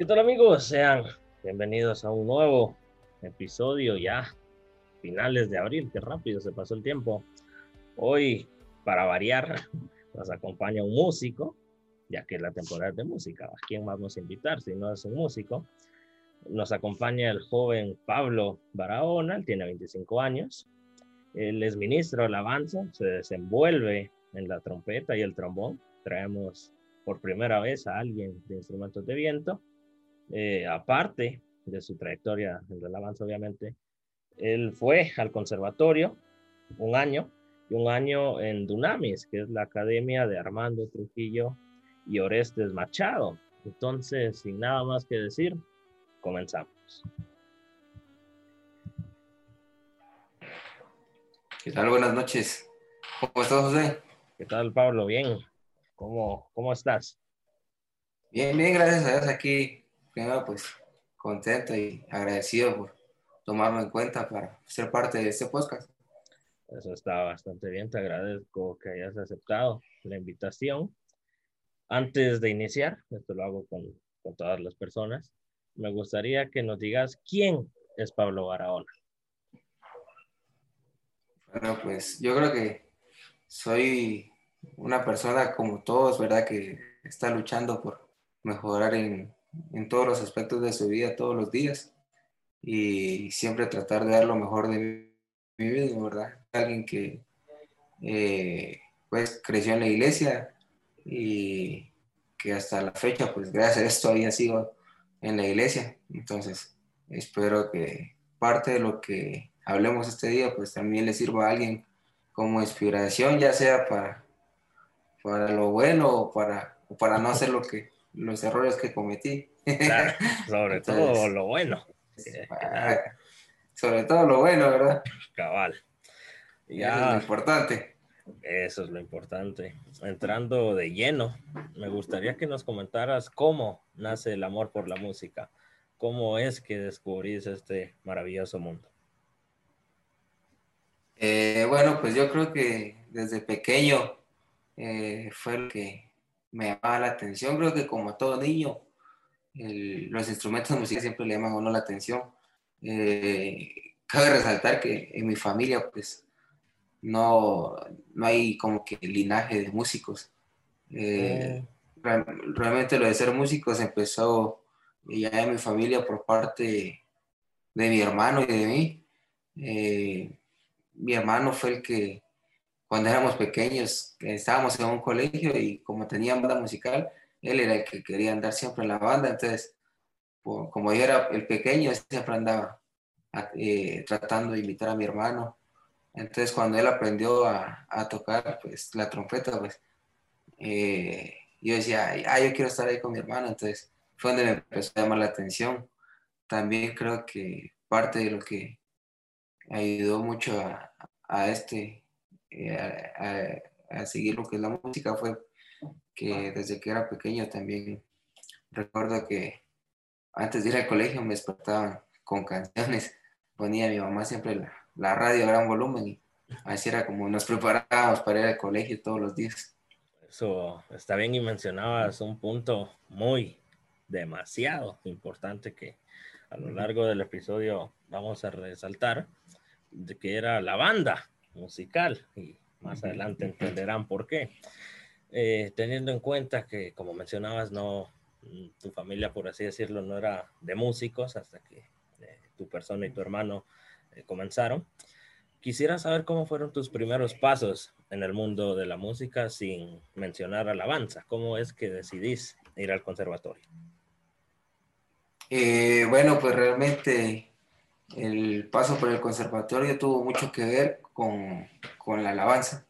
¿Qué tal amigos? Sean bienvenidos a un nuevo episodio ya finales de abril, qué rápido se pasó el tiempo. Hoy, para variar, nos acompaña un músico, ya que es la temporada de música. ¿A quién vamos a invitar si no es un músico? Nos acompaña el joven Pablo Barahona, él tiene 25 años. Él es ministro de alabanza, se desenvuelve en la trompeta y el trombón. Traemos por primera vez a alguien de instrumentos de viento. Eh, aparte de su trayectoria en alabanza, obviamente, él fue al conservatorio un año y un año en Dunamis, que es la academia de Armando Trujillo y Orestes Machado. Entonces, sin nada más que decir, comenzamos. ¿Qué tal? Buenas noches. ¿Cómo estás, José? ¿Qué tal, Pablo? Bien. ¿Cómo, cómo estás? Bien, bien, gracias a Dios. Aquí, primero, pues, contento y agradecido por tomarme en cuenta para ser parte de este podcast. Eso está bastante bien. Te agradezco que hayas aceptado la invitación. Antes de iniciar, esto lo hago con, con todas las personas, me gustaría que nos digas quién es Pablo Barahona. Bueno, pues yo creo que soy una persona como todos, ¿verdad? Que está luchando por mejorar en, en todos los aspectos de su vida todos los días y siempre tratar de dar lo mejor de mi vida, ¿verdad? Alguien que eh, pues creció en la iglesia y que hasta la fecha, pues gracias a esto había sido en la iglesia. Entonces, espero que parte de lo que hablemos este día, pues también le sirva a alguien como inspiración, ya sea para, para lo bueno o para, o para no hacer lo que, los errores que cometí. sobre todo lo bueno. Sobre todo lo bueno, ¿verdad? Cabal. Ya, eso es lo importante. Eso es lo importante. Entrando de lleno, me gustaría que nos comentaras cómo nace el amor por la música. ¿Cómo es que descubrís este maravilloso mundo? Eh, bueno, pues yo creo que desde pequeño eh, fue lo que me llamaba la atención. Creo que como todo niño, los instrumentos musicales siempre le llaman a uno la atención. Eh, cabe resaltar que en mi familia, pues, no, no hay como que linaje de músicos. Eh, realmente lo de ser músicos empezó ya en mi familia por parte de mi hermano y de mí. Eh, mi hermano fue el que, cuando éramos pequeños, estábamos en un colegio y como tenía banda musical, él era el que quería andar siempre en la banda, entonces, como yo era el pequeño, siempre andaba eh, tratando de invitar a mi hermano. Entonces, cuando él aprendió a, tocar pues, la trompeta, pues, eh, yo decía, ah, yo quiero estar ahí con mi hermano, entonces fue donde me empezó a llamar la atención. También creo que parte de lo que ayudó mucho a, este, eh, a seguir lo que es la música fue que desde que era pequeño también recuerdo que antes de ir al colegio me despertaban con canciones, ponía mi mamá siempre la, radio a gran volumen y así era como nos preparábamos para ir al colegio todos los días. Eso está bien y mencionabas un punto muy demasiado importante que a lo largo del episodio vamos a resaltar, de que era la banda musical y más adelante entenderán por qué. Eh, teniendo en cuenta que, como mencionabas, no, tu familia, por así decirlo, no era de músicos hasta que eh, tu persona y tu hermano eh, comenzaron. Quisiera saber cómo fueron tus primeros pasos en el mundo de la música sin mencionar alabanza. ¿Cómo es que decidís ir al conservatorio? bueno, pues realmente el paso por el conservatorio tuvo mucho que ver con, la alabanza.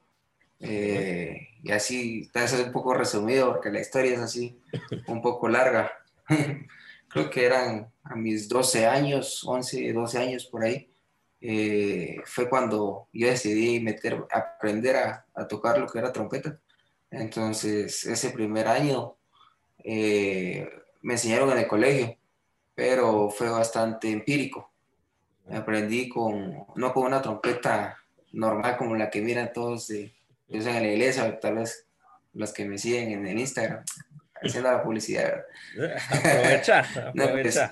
Eh, y así, es un poco resumido porque la historia es así, un poco larga. Creo que eran a mis 12 años, 11, 12 años por ahí. Eh, fue cuando yo decidí meter, aprender a, a, tocar lo que era trompeta. Entonces, ese primer año eh, me enseñaron en el colegio, pero fue bastante empírico. Aprendí con, no con una trompeta normal como la que miran todos de, yo en la iglesia, tal vez los que me siguen en el Instagram, haciendo la publicidad. Aprovecha, pues, aprovecha.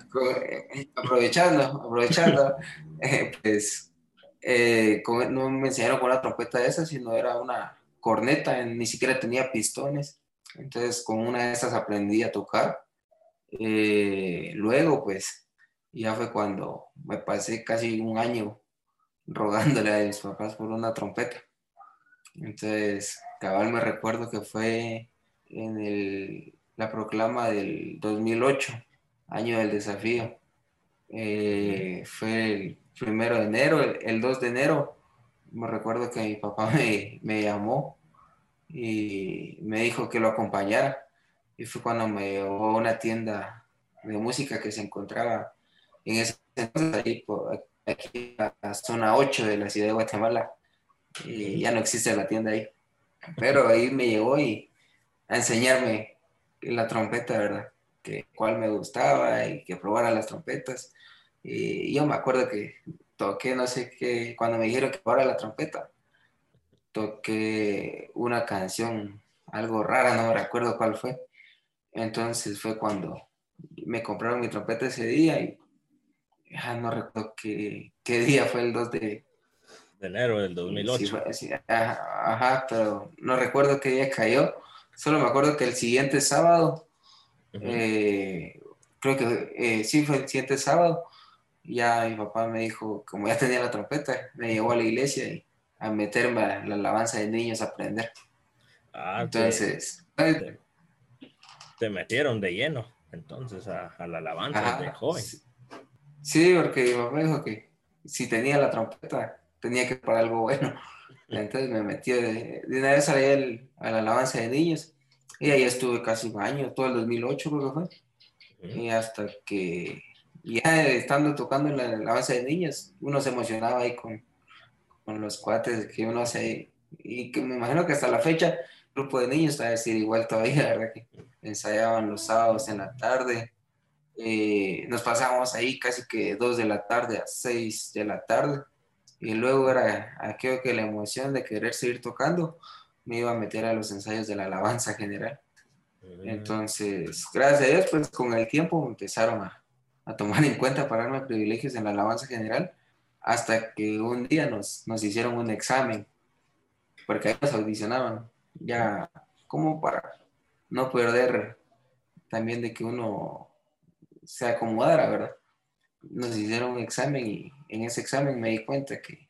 aprovechando, aprovechando, eh, pues eh, con- no me enseñaron con la trompeta esa, sino era una corneta, ni siquiera tenía pistones. Entonces con una de esas aprendí a tocar. Eh, luego, pues, ya fue cuando me pasé casi un año rogándole a mis papás por una trompeta. Entonces, cabal me recuerdo que fue en el- la proclama del 2008, año del desafío. Eh, fue el primero de enero, el, el 2 de enero. Me recuerdo que mi papá me, me llamó y me dijo que lo acompañara. Y fue cuando me llevó a una tienda de música que se encontraba en ese entonces, aquí, a la zona 8 de la ciudad de Guatemala. Y ya no existe la tienda ahí. Pero ahí me llegó y a enseñarme la trompeta, ¿verdad? Que cuál me gustaba y que probara las trompetas. Y yo me acuerdo que toqué, no sé qué, cuando me dijeron que probara la trompeta, toqué una canción, algo rara, no me recuerdo cuál fue. Entonces fue cuando me compraron mi trompeta ese día y ya no recuerdo qué, qué día fue el 2 de, De enero del 2008. Sí, fue- sí, ajá, ajá, pero no recuerdo qué día cayó. Solo me acuerdo que el siguiente sábado, eh, creo que eh, sí fue el siguiente sábado, ya mi papá me dijo, como ya tenía la trompeta, me llevó a la iglesia y a meterme a la alabanza de niños a aprender. Ah, te- Entonces, te, metieron de lleno, entonces, a, a la alabanza ajá, de joven. sí, sí, porque mi papá dijo que si tenía la trompeta, tenía que para algo bueno. Entonces me metí de, de una vez salí al- a la alabanza de niños y ahí estuve casi un año, todo el 2008 creo que fue. Y hasta que ya estando tocando en la alabanza de niños, uno se emocionaba ahí con, con los cuates que uno hace y que me imagino que hasta la fecha el grupo de niños a decir igual todavía, ¿verdad? Que ensayaban los sábados en la tarde. Eh, nos pasábamos ahí casi que dos de la tarde a seis de la tarde y luego era aquello que la emoción de querer seguir tocando me iba a meter a los ensayos de la alabanza general. Entonces, gracias a Dios, pues con el tiempo empezaron a, a tomar en cuenta para darme privilegios en la alabanza general, hasta que un día nos, nos hicieron un examen, porque ahí nos audicionaban, ya como para no perder también de que uno se acomodara, ¿verdad? Nos hicieron un examen y en ese examen me di cuenta que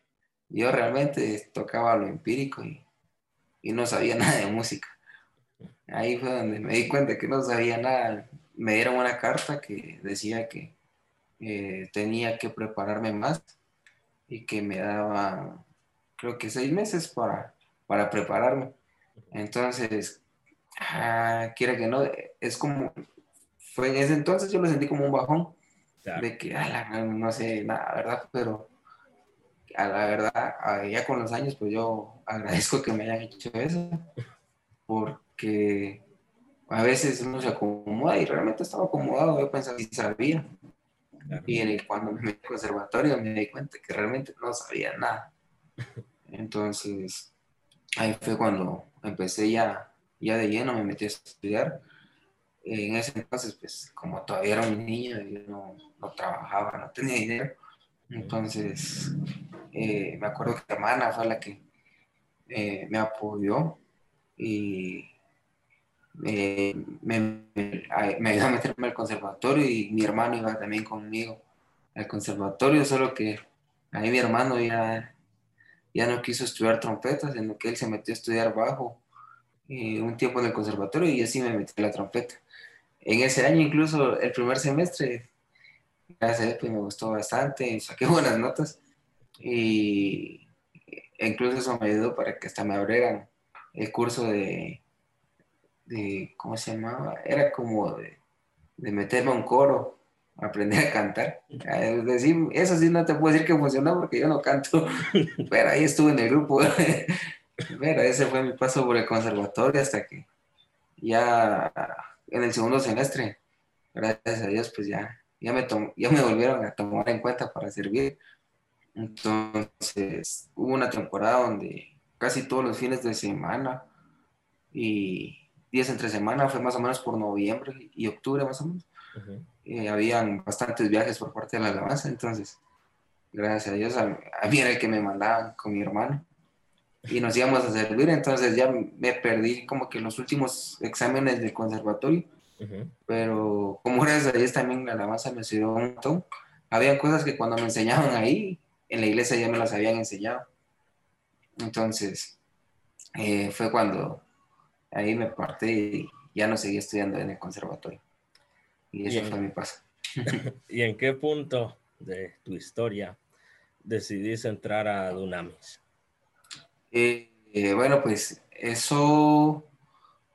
yo realmente tocaba lo empírico y, y no sabía nada de música. Ahí fue donde me di cuenta que no sabía nada. Me dieron una carta que decía que eh, tenía que prepararme más y que me daban, creo que seis meses para, para prepararme. Entonces, ah, quiera que no, es como, fue en ese entonces yo lo sentí como un bajón Claro. de que, a la- no sé nada, ¿verdad? Pero a la verdad, ya con los años, pues yo agradezco que me hayan hecho eso, porque a veces uno se acomoda y realmente estaba acomodado, yo pensaba que sabía. Claro. Y en el- cuando me metí al conservatorio me di cuenta que realmente no sabía nada. Entonces, ahí fue cuando empecé ya, ya de lleno, me metí a estudiar. En ese entonces, pues como todavía era un niño, yo no, no trabajaba, no tenía dinero. Entonces, eh, me acuerdo que mi hermana fue la que eh, me apoyó y eh, me, me- ayudó a meterme al conservatorio y mi hermano iba también conmigo al conservatorio, solo que ahí mi hermano ya, ya no quiso estudiar trompeta, sino que él se metió a estudiar bajo eh, un tiempo en el conservatorio y así me metí a la trompeta. En ese año incluso el primer semestre, gracias a pues, me gustó bastante, saqué buenas notas y incluso eso me ayudó para que hasta me abrieran el curso de, de ¿cómo se llamaba? Era como de, de meterme a un coro, aprender a cantar. Es decir, eso sí no te puedo decir que funcionó porque yo no canto, pero ahí estuve en el grupo. Pero ese fue mi paso por el conservatorio hasta que ya en el segundo semestre, gracias a Dios, pues ya, ya, me, tom- ya me volvieron a tomar en cuenta para servir. Entonces, hubo una temporada donde casi todos los fines de semana y días entre semana, fue más o menos por noviembre y octubre más o menos. Eh, habían bastantes viajes por parte de la alabanza, entonces, gracias a Dios, a, mí era el que me mandaban con mi hermano y nos íbamos a servir, entonces ya me perdí como que los últimos exámenes del conservatorio, pero como gracias a Dios también la alabanza me sirvió un montón. Había cosas que cuando me enseñaban ahí, en la iglesia ya me las habían enseñado. Entonces, eh, fue cuando ahí me partí y ya no seguí estudiando en el conservatorio. Y eso fue mi paso. ¿Y en qué punto de tu historia decidiste entrar a Dunamis? Eh, eh, bueno, pues eso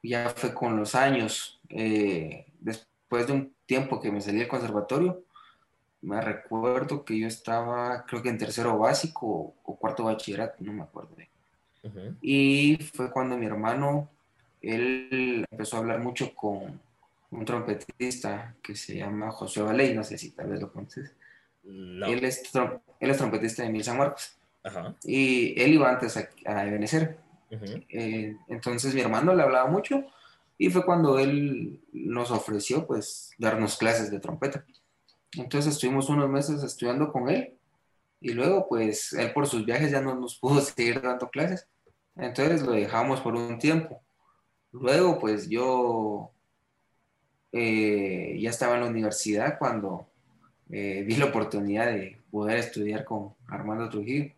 ya fue con los años. después de un tiempo que me salí del conservatorio, me recuerdo que yo estaba, creo que en tercero básico o, cuarto bachillerato, no me acuerdo bien. Y fue cuando mi hermano, él empezó a hablar mucho con un trompetista que se llama José Valey, no sé si tal vez lo conoces. Él, es él es trompetista de Mil San Marcos. Y él iba antes a, a eh, entonces mi hermano le hablaba mucho y fue cuando él nos ofreció pues darnos clases de trompeta. Entonces estuvimos unos meses estudiando con él y luego pues él por sus viajes ya no nos pudo seguir dando clases. Entonces lo dejamos por un tiempo. Luego pues yo eh, ya estaba en la universidad cuando eh, vi la oportunidad de poder estudiar con Armando Trujillo.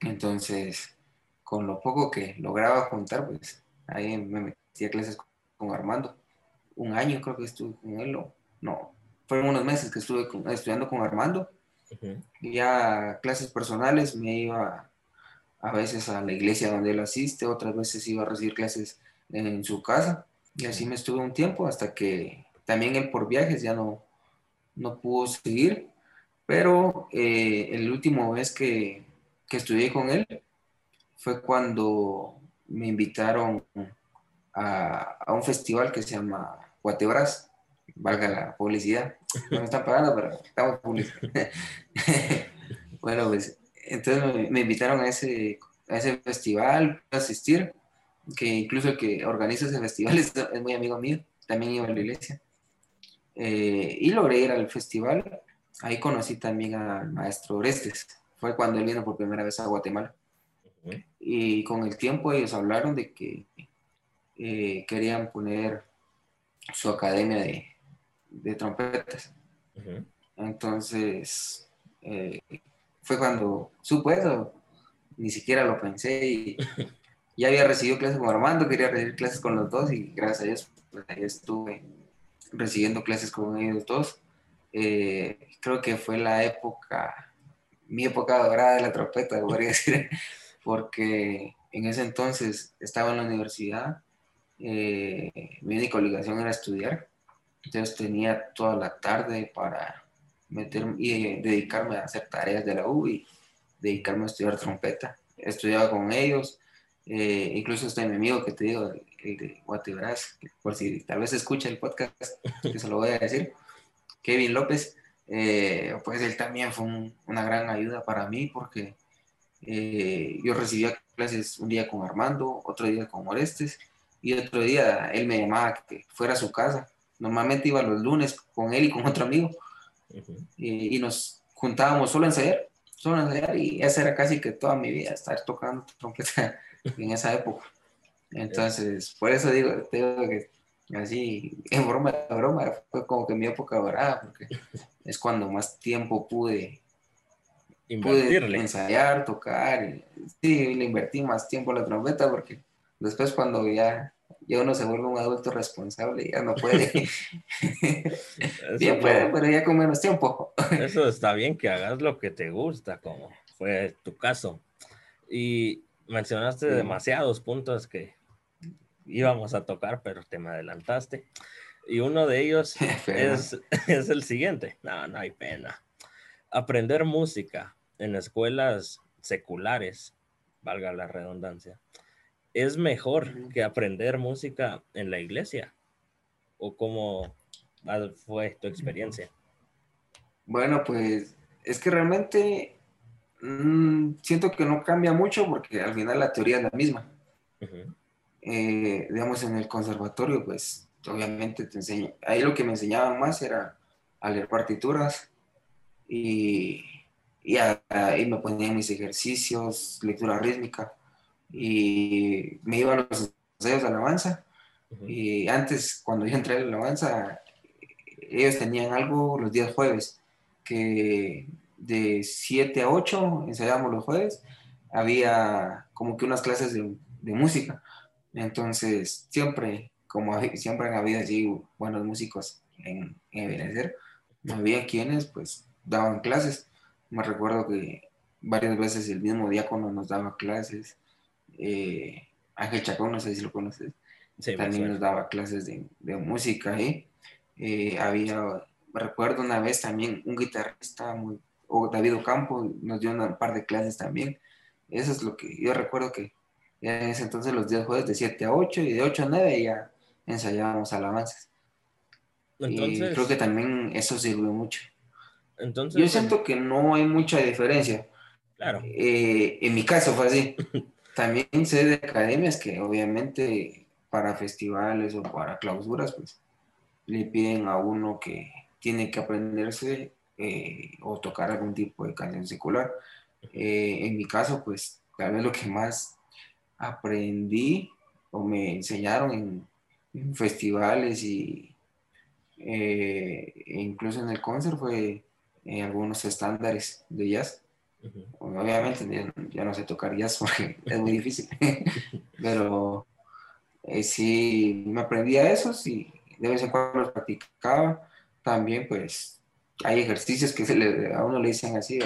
Entonces, con lo poco que lograba juntar, pues ahí me metí a clases con Armando. Un año creo que estuve con él, o no, fueron unos meses que estuve estudiando con Armando. y Ya clases personales me iba a veces a la iglesia donde él asiste, otras veces iba a recibir clases en su casa. Y así me estuve un tiempo hasta que también él por viajes ya no, no pudo seguir. Pero eh, el último vez que, que estudié con él fue cuando me invitaron a, a un festival que se llama Guatebras valga la publicidad. No me están pagando, pero estamos publicando. bueno, pues entonces me, invitaron a ese, a ese festival a asistir, que incluso el que organiza ese festival es, muy amigo mío, también iba a la iglesia. Eh, y logré ir al festival. Ahí conocí también al maestro Orestes. Fue cuando él vino por primera vez a Guatemala. Y con el tiempo ellos hablaron de que eh, querían poner su academia de, de trompetas. Entonces, eh, fue cuando supe eso, ni siquiera lo pensé y ya había recibido clases con Armando, quería recibir clases con los dos y gracias a Dios pues, ahí estuve recibiendo clases con ellos dos. Eh, creo que fue la época, mi época dorada de la trompeta, podría decir, porque en ese entonces estaba en la universidad, eh, mi única obligación era estudiar entonces tenía toda la tarde para meter y dedicarme a hacer tareas de la U y dedicarme a estudiar trompeta. Estudiaba con ellos, eh, incluso este mi amigo que te digo, el de Guatibras, por si tal vez escucha el podcast, que se lo voy a decir, Kevin López, eh, pues él también fue una gran ayuda para mí porque eh, yo recibía clases un día con Armando, otro día con Orestes y otro día él me llamaba que fuera a su casa Normalmente iba los lunes con él y con otro amigo. y, nos juntábamos solo a ensayar, solo a ensayar, y esa era casi que toda mi vida, estar tocando trompeta en esa época. Entonces, por eso digo, que así, en broma, de broma, fue como que mi época dorada, porque es cuando más tiempo pude, pude ensayar, tocar. sí, le invertí más tiempo a la trompeta, porque después cuando ya ya uno se vuelve un adulto responsable ya no puede. Bien puede, pero ya con menos tiempo. Eso está bien que hagas lo que te gusta, como fue tu caso. Y mencionaste demasiados puntos que íbamos a tocar, pero te me adelantaste. Y uno de ellos es, es el siguiente. No, no hay pena. Aprender música en escuelas seculares, valga la redundancia, es mejor que aprender música en la iglesia? ¿O cómo fue tu experiencia? Bueno, pues es que realmente mm, siento que no cambia mucho porque al final la teoría es la misma. eh, digamos, en el conservatorio, pues obviamente te enseño, ahí lo que me enseñaban más era a leer partituras y, y ahí me ponían mis ejercicios, lectura rítmica y me iban los ensayos de alabanza y antes cuando yo entré a la alabanza ellos tenían algo los días jueves que de 7 a 8 ensayábamos los jueves había como que unas clases de, de música. Entonces siempre como siempre han habido así buenos músicos en, en había quienes pues daban clases. Me recuerdo que varias veces el mismo diácono nos daba clases. Eh, Ángel Chacón, no sé si lo conoces, también nos daba clases de, de música ahí. Eh, había, me recuerdo una vez también un guitarrista, muy, o David Ocampo, nos dio un par de clases también. Eso es lo que yo recuerdo que en ese entonces los días jueves de 7 a 8 y de 8 a 9 ya ensayábamos alabanzas. Entonces, y creo que también eso sirvió mucho. Entonces, Yo siento que no hay mucha diferencia. Claro. Eh, en mi caso fue así. también sé de academias que obviamente para festivales o para clausuras, pues le piden a uno que tiene que aprenderse eh, o tocar algún tipo de canción secular. Eh, en mi caso, pues tal vez lo que más aprendí o me enseñaron en, festivales y eh, e incluso en el concert fue en algunos estándares de jazz. Obviamente ya, no sé tocar jazz porque es muy difícil, pero eh, sí me aprendí a eso y de vez en cuando los practicaba. También pues hay ejercicios que se le, a uno le dicen así,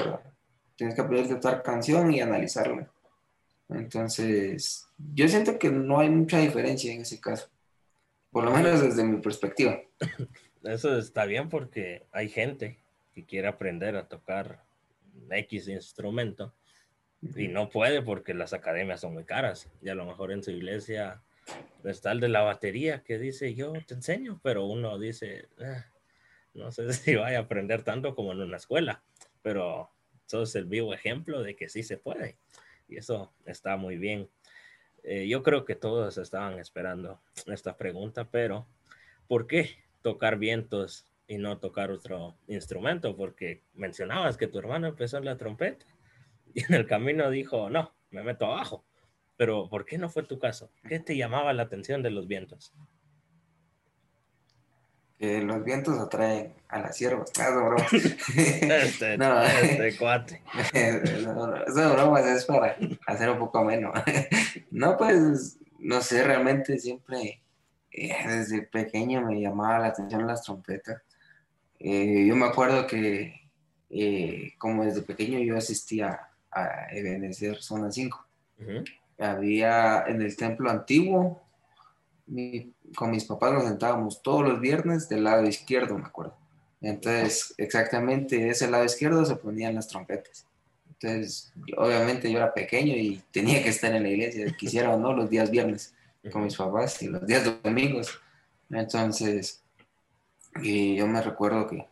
Tienes que aprender a tocar canción y analizarla. Entonces, yo siento que no hay mucha diferencia en ese caso. Por lo menos desde mi perspectiva. Eso está bien porque hay gente que quiere aprender a tocar X instrumento y no puede porque las academias son muy caras. Y a lo mejor en su iglesia está el de la batería que dice yo te enseño, pero uno dice ah, no sé si vaya a aprender tanto como en una escuela, pero eso es el vivo ejemplo de que sí se puede. Y eso está muy bien. Eh, yo creo que todos estaban esperando esta pregunta, pero ¿por qué tocar vientos y no tocar otro instrumento? Porque mencionabas que tu hermano empezó en la trompeta y en el camino dijo, no, me meto abajo. Pero ¿por qué no fue tu caso? ¿Qué te llamaba la atención de los vientos? los vientos atraen a las siervas. Ah, este, no, este cuate. Eso broma es para hacer un poco menos. No, pues, no sé, realmente siempre, eh, desde pequeño me llamaba la atención las trompetas. Eh, yo me acuerdo que, eh, como desde pequeño yo asistía a Ebenezer Zona 5. Había en el templo antiguo, con mis papás nos sentábamos todos los viernes del lado izquierdo, me acuerdo. Entonces, exactamente ese lado izquierdo se ponían las trompetas. Entonces, obviamente yo era pequeño y tenía que estar en la iglesia, quisiera o no, los días viernes con mis papás y los días domingos. Entonces, y yo me recuerdo que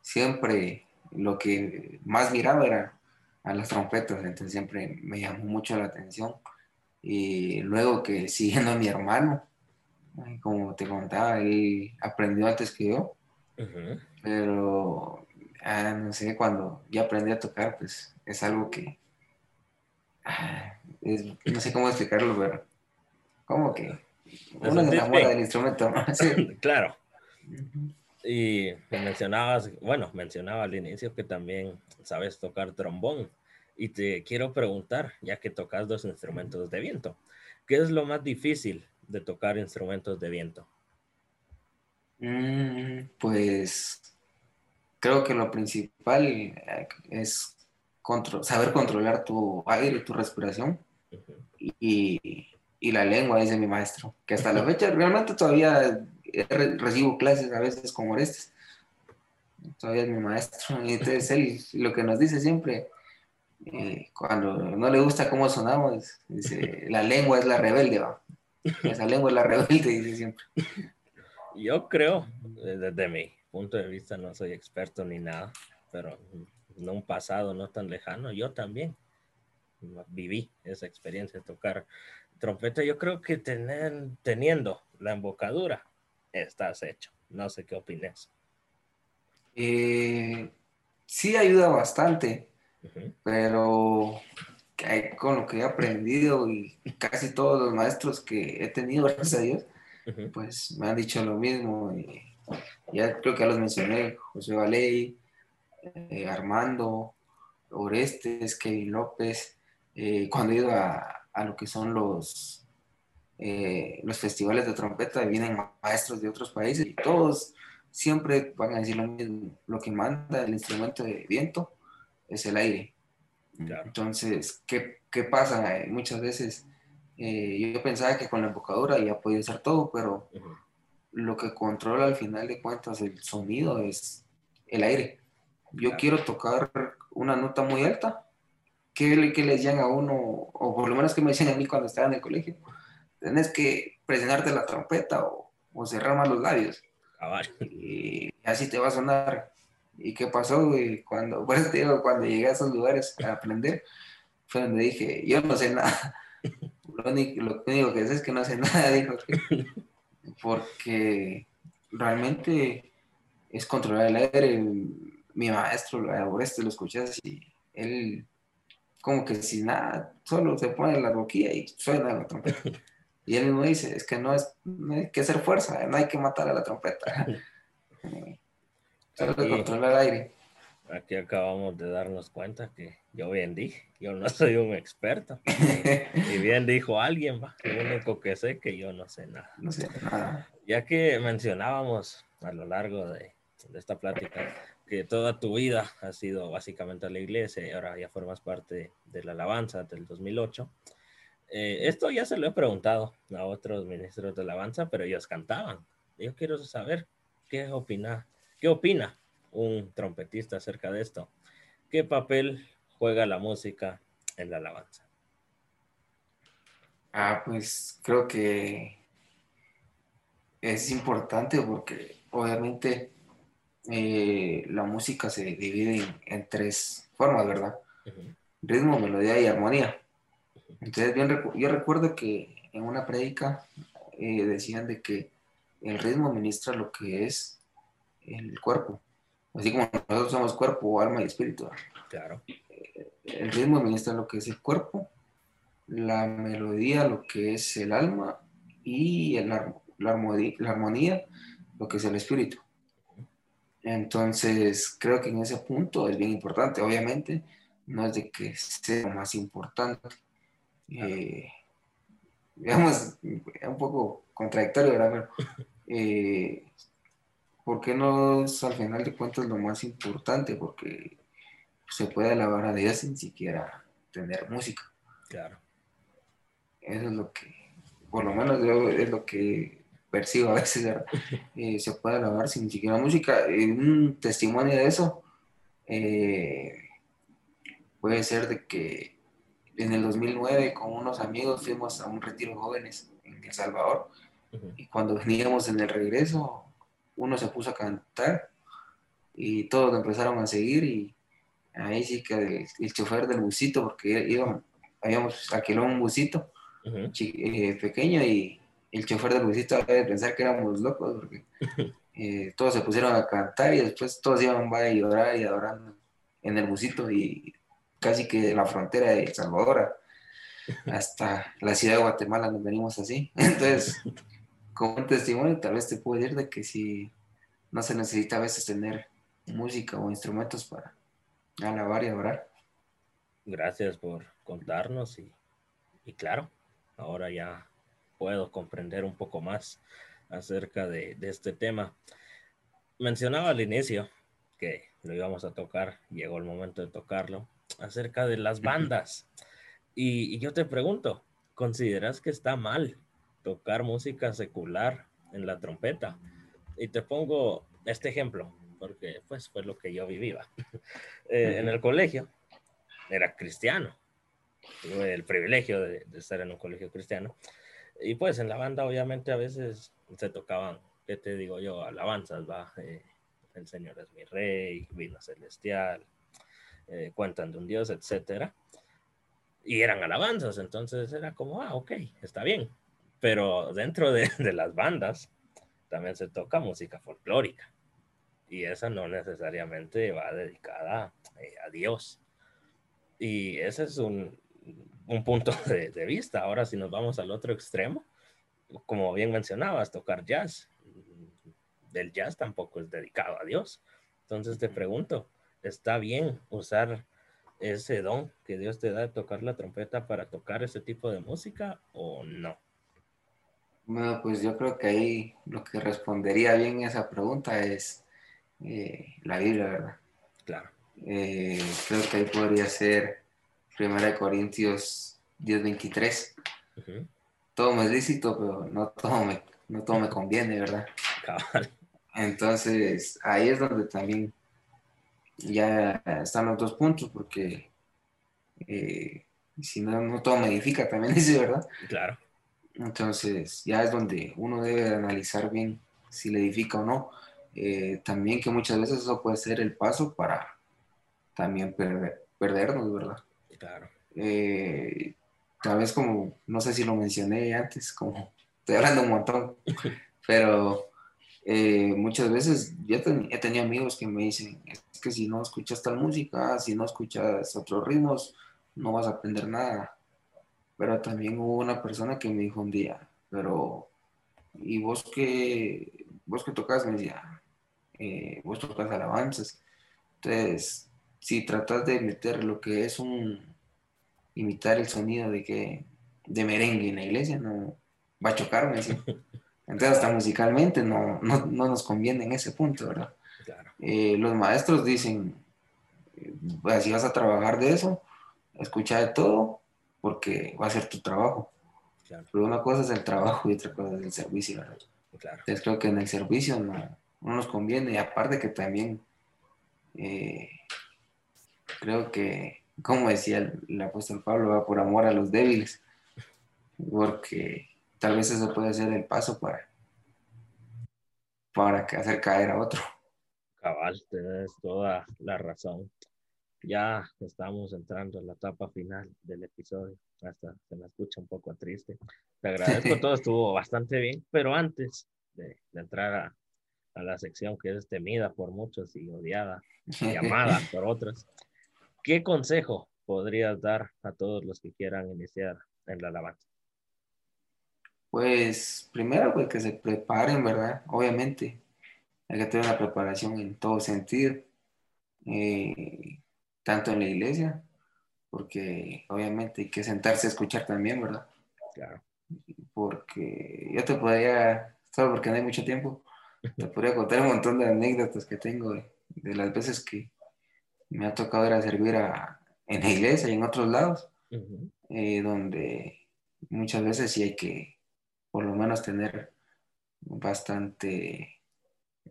siempre lo que más miraba era a las trompetas, entonces siempre me llamó mucho la atención. Y luego que siguiendo a mi hermano, como te contaba, él aprendió antes que yo, pero ah, no sé, cuando ya aprendí a tocar, pues es algo que ah, no sé cómo explicarlo, pero como que uno se enamora del instrumento. claro. Y mencionabas, bueno, mencionaba al inicio que también sabes tocar trombón. Y te quiero preguntar, ya que tocas dos instrumentos de viento, ¿qué es lo más difícil de tocar instrumentos de viento? Mm, pues creo que lo principal eh, es saber controlar tu aire, tu respiración y, la lengua, dice mi maestro, que hasta la fecha realmente todavía recibo clases a veces con Orestes. Todavía es mi maestro. Y entonces él lo que nos dice siempre, eh, cuando no le gusta cómo sonamos, dice, la lengua es la rebelde, ¿va? Esa lengua es la rebelde, dice siempre. Yo creo, desde mi punto de vista, no soy experto ni nada, pero en un pasado no tan lejano, yo también viví esa experiencia de tocar trompeta, yo creo que tener, teniendo la embocadura, estás hecho. No sé qué opinas. Eh, sí ayuda bastante, pero con lo que he aprendido y casi todos los maestros que he tenido, gracias a Dios, pues me han dicho lo mismo. Y ya creo que ya los mencioné, José Valey, eh, Armando, Orestes, Kevin López, eh, cuando he ido a, lo que son los, eh, los festivales de trompeta, vienen maestros de otros países y todos siempre van a decir lo mismo, lo que manda el instrumento de viento es el aire. Entonces, ¿qué, ¿qué, pasa? Muchas veces yo pensaba que con la embocadura ya podía hacer todo, pero lo que controla al final de cuentas el sonido es el aire. Yo quiero tocar una nota muy alta, ¿qué, le decían a uno, o por lo menos que me decían a mí cuando estaba en el colegio? Tenés que presionarte la trompeta o, o cerrar más los labios. Y así te va a sonar. ¿Y qué pasó, Cuando, cuando llegué a esos lugares a aprender, fue donde dije, yo no sé nada. Lo único, lo único que sé es que no sé nada, dijo. Porque realmente es controlar el aire. Mi maestro, este lo escuché así, él como que sin nada, solo se pone la boquilla y suena la trompeta. Y él mismo dice, es que no, es, hay que hacer fuerza, no hay que matar a la trompeta. Solo controlar el aire. Aquí acabamos de darnos cuenta que yo bien dije, yo no soy un experto. y bien dijo alguien, va, lo único que sé que yo no sé nada. No sé nada. Ya que mencionábamos a lo largo de, de esta plática que toda tu vida ha sido básicamente a la iglesia y ahora ya formas parte de la alabanza del 2008. Eh, esto ya se lo he preguntado a otros ministros de alabanza, pero ellos cantaban. Yo quiero saber qué opina, qué opina un trompetista acerca de esto. ¿Qué papel juega la música en la alabanza? Ah, pues creo que es importante porque obviamente eh, la música se divide en, tres formas, ¿verdad? Ritmo, melodía y armonía. Entonces, bien, yo recuerdo que en una prédica eh, decían de que el ritmo ministra lo que es el cuerpo, así como nosotros somos cuerpo, alma y espíritu. Claro. El ritmo ministra lo que es el cuerpo, la melodía lo que es el alma y la armonía lo que es el espíritu. Entonces, creo que en ese punto es bien importante. Obviamente, no es de que sea más importante. Eh, digamos, es un poco contradictorio, ¿verdad? Pero, eh, ¿Por qué no es al final de cuentas lo más importante? Porque se puede alabar a Dios sin siquiera tener música. Claro. Eso es lo que, por lo menos yo, es lo que percibo a veces, eh, se puede alabar sin siquiera música. un testimonio de eso eh, puede ser de que en el 2009 con unos amigos fuimos a un retiro jóvenes en El Salvador y cuando veníamos en el regreso uno se puso a cantar y todos empezaron a seguir y ahí sí que el, chofer del busito, porque íbamos, habíamos alquilado un busito eh, pequeño y el chofer del busito de pensar que éramos locos, porque eh, todos se pusieron a cantar y después todos iban a llorar y adorando en el busito y casi que de la frontera de El Salvador hasta la ciudad de Guatemala nos venimos así. Entonces, como un testimonio, tal vez te puedo decir de que si no se necesita a veces tener música o instrumentos para alabar y adorar. Gracias por contarnos y, y claro, ahora ya puedo comprender un poco más acerca de, este tema. Mencionaba al inicio que lo íbamos a tocar, llegó el momento de tocarlo, acerca de las bandas. Y, yo te pregunto, ¿consideras que está mal tocar música secular en la trompeta? Y te pongo este ejemplo, porque pues fue lo que yo vivía. Eh, en el colegio era cristiano, tuve el privilegio de, de estar en un colegio cristiano y pues en la banda obviamente a veces se tocaban, ¿qué te digo yo? Alabanzas, va. Eh, el Señor es mi rey, vino celestial, eh, cuentan de un Dios, etcétera. y eran alabanzas, entonces era como, ah, ok, está bien. Pero dentro de, de las bandas también se toca música folclórica y esa no necesariamente va dedicada eh, a Dios. Y ese es un, un punto de, de, vista. Ahora, si nos vamos al otro extremo, como bien mencionabas, tocar jazz. Del jazz tampoco es dedicado a Dios. Entonces te pregunto, ¿está bien usar ese don que Dios te da de tocar la trompeta para tocar ese tipo de música o no? Bueno, pues yo creo que ahí lo que respondería bien esa pregunta es eh, la Biblia, ¿verdad? Claro. Eh, creo que ahí podría ser 1 Corintios 10:23. Todo me es lícito, pero no todo me, no todo me conviene, ¿verdad? Entonces, ahí es donde también ya están los dos puntos, porque eh, si no, no todo me edifica, también dice, ¿verdad? Claro. Entonces, ya es donde uno debe analizar bien si le edifica o no. Eh, también que muchas veces eso puede ser el paso para también perder, perdernos, ¿verdad? Claro. Eh, tal vez como, no sé si lo mencioné antes, como estoy hablando un montón, pero eh, muchas veces yo he tenido amigos que me dicen, es que si no escuchas tal música, si no escuchas otros ritmos, no vas a aprender nada. Pero también hubo una persona que me dijo un día, pero, ¿y vos qué, vos qué tocas? Me decía, eh, vos tocas alabanzas. Entonces, si tratas de meter lo que es un, imitar el sonido de que, de merengue en la iglesia, no, va a chocarme. Entonces, hasta musicalmente no, no, no, nos conviene en ese punto, ¿verdad? Eh, los maestros dicen, pues, si vas a trabajar de eso, escucha de todo, porque va a ser tu trabajo. Pero una cosa es el trabajo y otra cosa es el servicio, ¿verdad? Entonces creo que en el servicio no, no nos conviene. Y aparte que también eh, creo que, como decía el, apóstol Pablo, va por amor a los débiles, porque tal vez eso puede ser el paso para, para hacer caer a otro. Cabal, tienes toda la razón. Ya estamos entrando en la etapa final del episodio. Hasta se me escucha un poco triste. Te agradezco, todo estuvo bastante bien, pero antes de entrar a, a la sección que es temida por muchos y odiada y amada por otros. ¿Qué consejo podrías dar a todos los que quieran iniciar en la alabanza? Pues primero pues que se preparen, ¿verdad? Obviamente hay que tener una preparación en todo sentido, eh, tanto en la iglesia, porque obviamente hay que sentarse a escuchar también, ¿verdad? Claro. Porque yo te podría, solo porque no hay mucho tiempo, te podría contar un montón de anécdotas que tengo de, las veces que me ha tocado ir a servir a, en la iglesia y en otros lados, eh, donde muchas veces sí hay que por lo menos tener bastante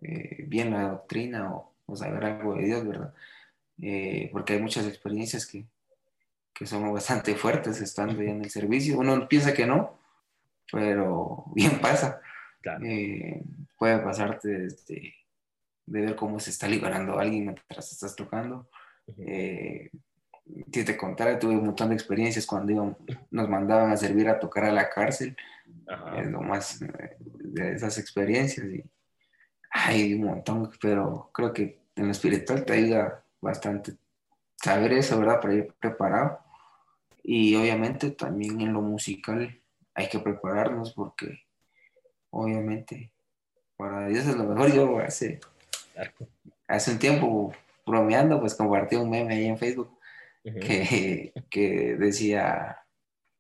eh, bien la doctrina o, saber algo de Dios, ¿verdad? Eh, porque hay muchas experiencias que, que son bastante fuertes estando en el servicio. Uno piensa que no, pero bien pasa. Puede pasarte de ver cómo se está liberando alguien mientras estás tocando. Eh, si te contara, tuve un montón de experiencias cuando nos mandaban a servir a tocar a la cárcel. Es lo más eh, de esas experiencias. Y, hay un montón, pero creo que en lo espiritual te ayuda bastante saber eso, ¿verdad? Para ir preparado. Y obviamente también en lo musical hay que prepararnos porque obviamente. Para Dios es lo mejor. Yo hace, hace un tiempo, bromeando, pues compartí un meme ahí en Facebook que, que decía,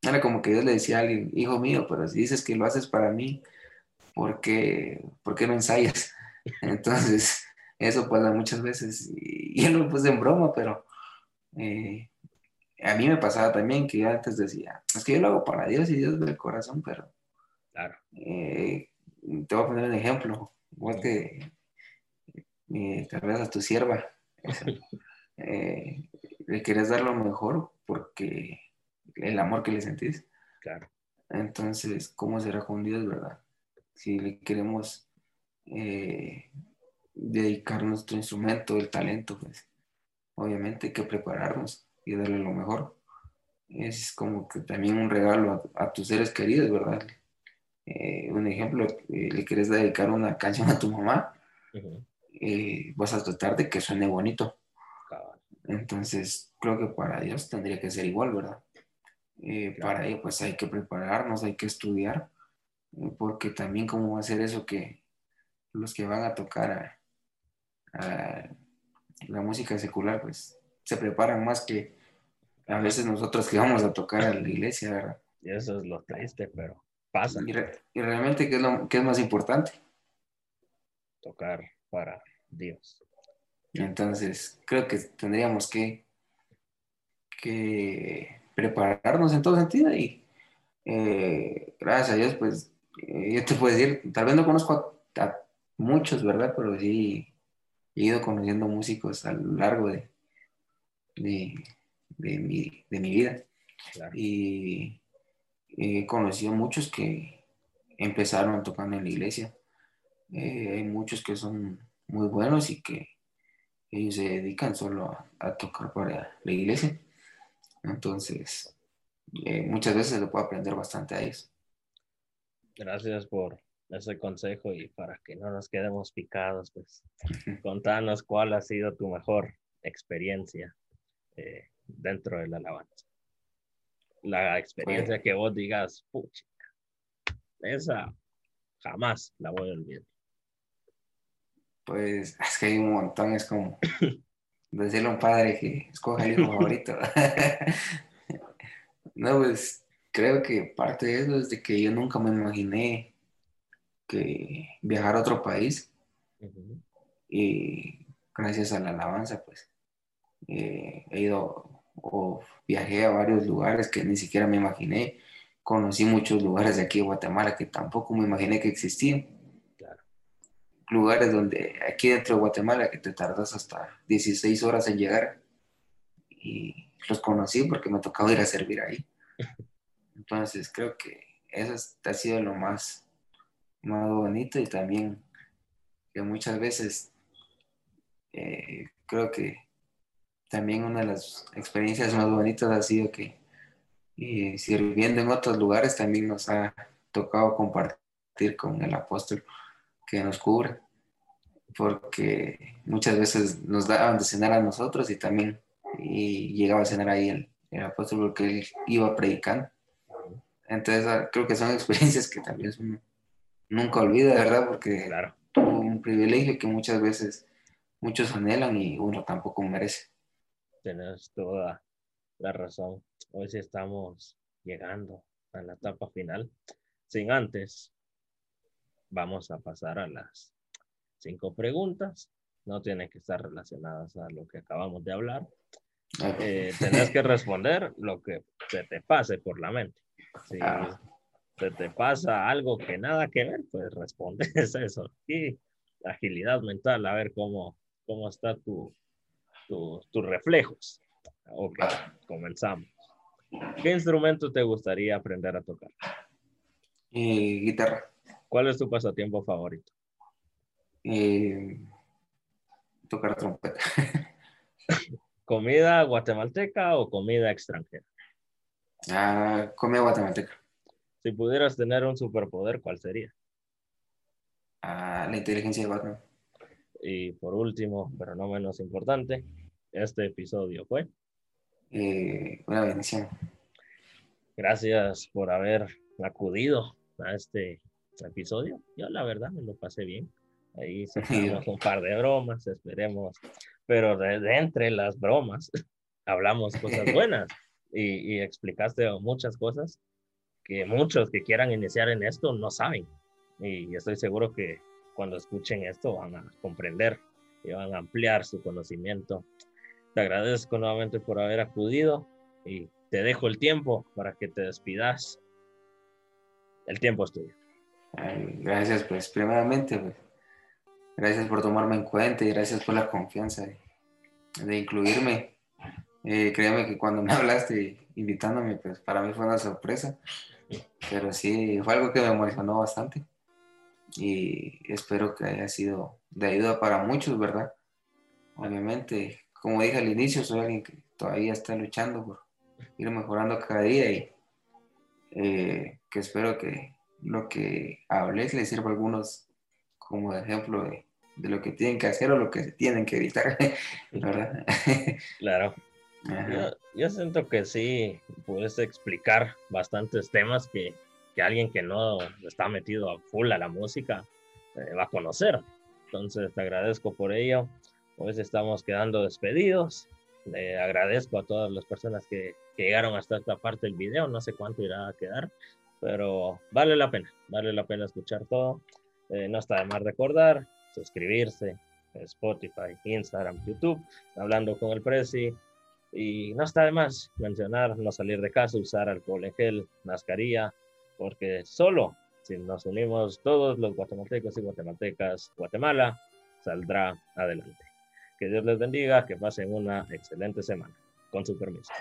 era como que Dios le decía a alguien, hijo mío, pero si dices que lo haces para mí, ¿por qué, ¿por qué no ensayas? Entonces, eso pasa muchas veces, y yo lo puse en broma, pero eh, a mí me pasaba también que yo antes decía, es que yo lo hago para Dios y Dios ve el corazón, pero Claro. Eh, te voy a poner un ejemplo. Vos que eh, tal vez a tu sierva eh, le quieres dar lo mejor porque el amor que le sentís. Claro. Entonces, ¿cómo será con Dios, verdad? Si le queremos dedicar nuestro instrumento, el talento, pues obviamente hay que prepararnos y darle lo mejor. es como que también un regalo a, tus seres queridos, ¿verdad? Eh, un ejemplo, eh, le quieres dedicar una canción a tu mamá, eh, vas a tratar de que suene bonito. Entonces, creo que para ellos tendría que ser igual, ¿verdad? Para ello, pues hay que prepararnos, hay que estudiar, porque también cómo va a ser eso que los que van a tocar a la música secular, pues se preparan más que a veces nosotros que vamos a tocar a la iglesia, ¿verdad? Y eso es lo triste, pero pasa. Y, realmente, ¿qué es, lo, ¿qué es más importante? Tocar para Dios. Entonces, creo que tendríamos que, que prepararnos en todo sentido y eh, gracias a Dios, pues eh, yo te puedo decir, tal vez no conozco a muchos, ¿verdad? Pero sí he ido conociendo músicos a lo largo de, de, mi, vida. Y he conocido muchos que empezaron tocando en la iglesia. Eh, hay muchos que son muy buenos y que ellos se dedican solo a, tocar para la iglesia. Entonces, eh, muchas veces lo puedo aprender bastante a ellos. Gracias por ese consejo y para que no nos quedemos picados, pues contanos cuál ha sido tu mejor experiencia eh, dentro de la alabanza. La experiencia que vos digas, pucha, esa jamás la voy a olvidar. Pues es que hay un montón, es como decirle a un padre que escoja el hijo favorito. no, pues creo que parte de eso es de que yo nunca me imaginé viajar a otro país. Y gracias a la alabanza, pues eh, he ido o viajé a varios lugares que ni siquiera me imaginé. Conocí muchos lugares de aquí de Guatemala que tampoco me imaginé que existían. Lugares donde aquí dentro de Guatemala que te tardas hasta 16 horas en llegar. Y los conocí porque me tocaba ir a servir ahí. Entonces creo que eso ha sido lo más más bonito y también que muchas veces eh, creo que también una de las experiencias más bonitas ha sido que sirviendo en otros lugares también nos ha tocado compartir con el apóstol que nos cubre, porque muchas veces nos daban de cenar a nosotros y también y llegaba a cenar ahí el, el apóstol porque él iba predicando. Entonces ah, creo que son experiencias que también son nunca olvida, ¿verdad? Porque claro. un privilegio que muchas veces muchos anhelan y uno tampoco merece. Tienes toda la razón. Hoy sí estamos llegando a la etapa final. Sin antes, vamos a pasar a las cinco preguntas. No tienen que estar relacionadas a lo que acabamos de hablar. Eh, tenés que responder lo que se te pase por la mente. Sí, ah se te pasa algo que nada que ver, pues respondes eso. Y agilidad mental, a ver cómo, cómo está tu, tus reflejos. Ok, comenzamos. ¿Qué instrumento te gustaría aprender a tocar? Eh, guitarra. ¿Cuál es tu pasatiempo favorito? Eh, tocar trompeta. ¿Comida guatemalteca o comida extranjera? Ah, comida guatemalteca. Si pudieras tener un superpoder, ¿cuál sería? Ah, la inteligencia de Batman. Y por último, pero no menos importante, este episodio fue. Eh, una bendición. Gracias por haber acudido a este episodio. Yo la verdad me lo pasé bien. Ahí hicimos un par de bromas, esperemos. Pero de, entre las bromas hablamos cosas buenas y, y explicaste muchas cosas que muchos que quieran iniciar en esto no saben. Y estoy seguro que cuando escuchen esto van a comprender y van a ampliar su conocimiento. Te agradezco nuevamente por haber acudido y te dejo el tiempo para que te despidas. El tiempo es tuyo. Gracias, pues primeramente, pues, gracias por tomarme en cuenta y gracias por la confianza de, incluirme. Eh, créeme que cuando me hablaste invitándome, pues para mí fue una sorpresa. Pero sí, fue algo que me emocionó bastante y espero que haya sido de ayuda para muchos, ¿verdad? Obviamente, como dije al inicio, soy alguien que todavía está luchando por, ir mejorando cada día y eh, que espero que lo que hables les sirva a algunos como ejemplo de, de, lo que tienen que hacer o lo que tienen que evitar, ¿verdad? Claro. Yo, yo, siento que sí puedes explicar bastantes temas que, que, alguien que no está metido a full a la música eh, va a conocer. Entonces te agradezco por ello. Hoy estamos quedando despedidos. Le agradezco a todas las personas que, que llegaron hasta esta parte del video. No sé cuánto irá a quedar, pero vale la pena, vale la pena escuchar todo. Eh, no está de más recordar, suscribirse, Spotify, Instagram, YouTube, hablando con el Prezi. Y no está de más mencionar, no salir de casa, usar alcohol en gel, mascarilla, porque solo si nos unimos todos los guatemaltecos y guatemaltecas, Guatemala saldrá adelante. Que Dios les bendiga, que pasen una excelente semana. Con su permiso.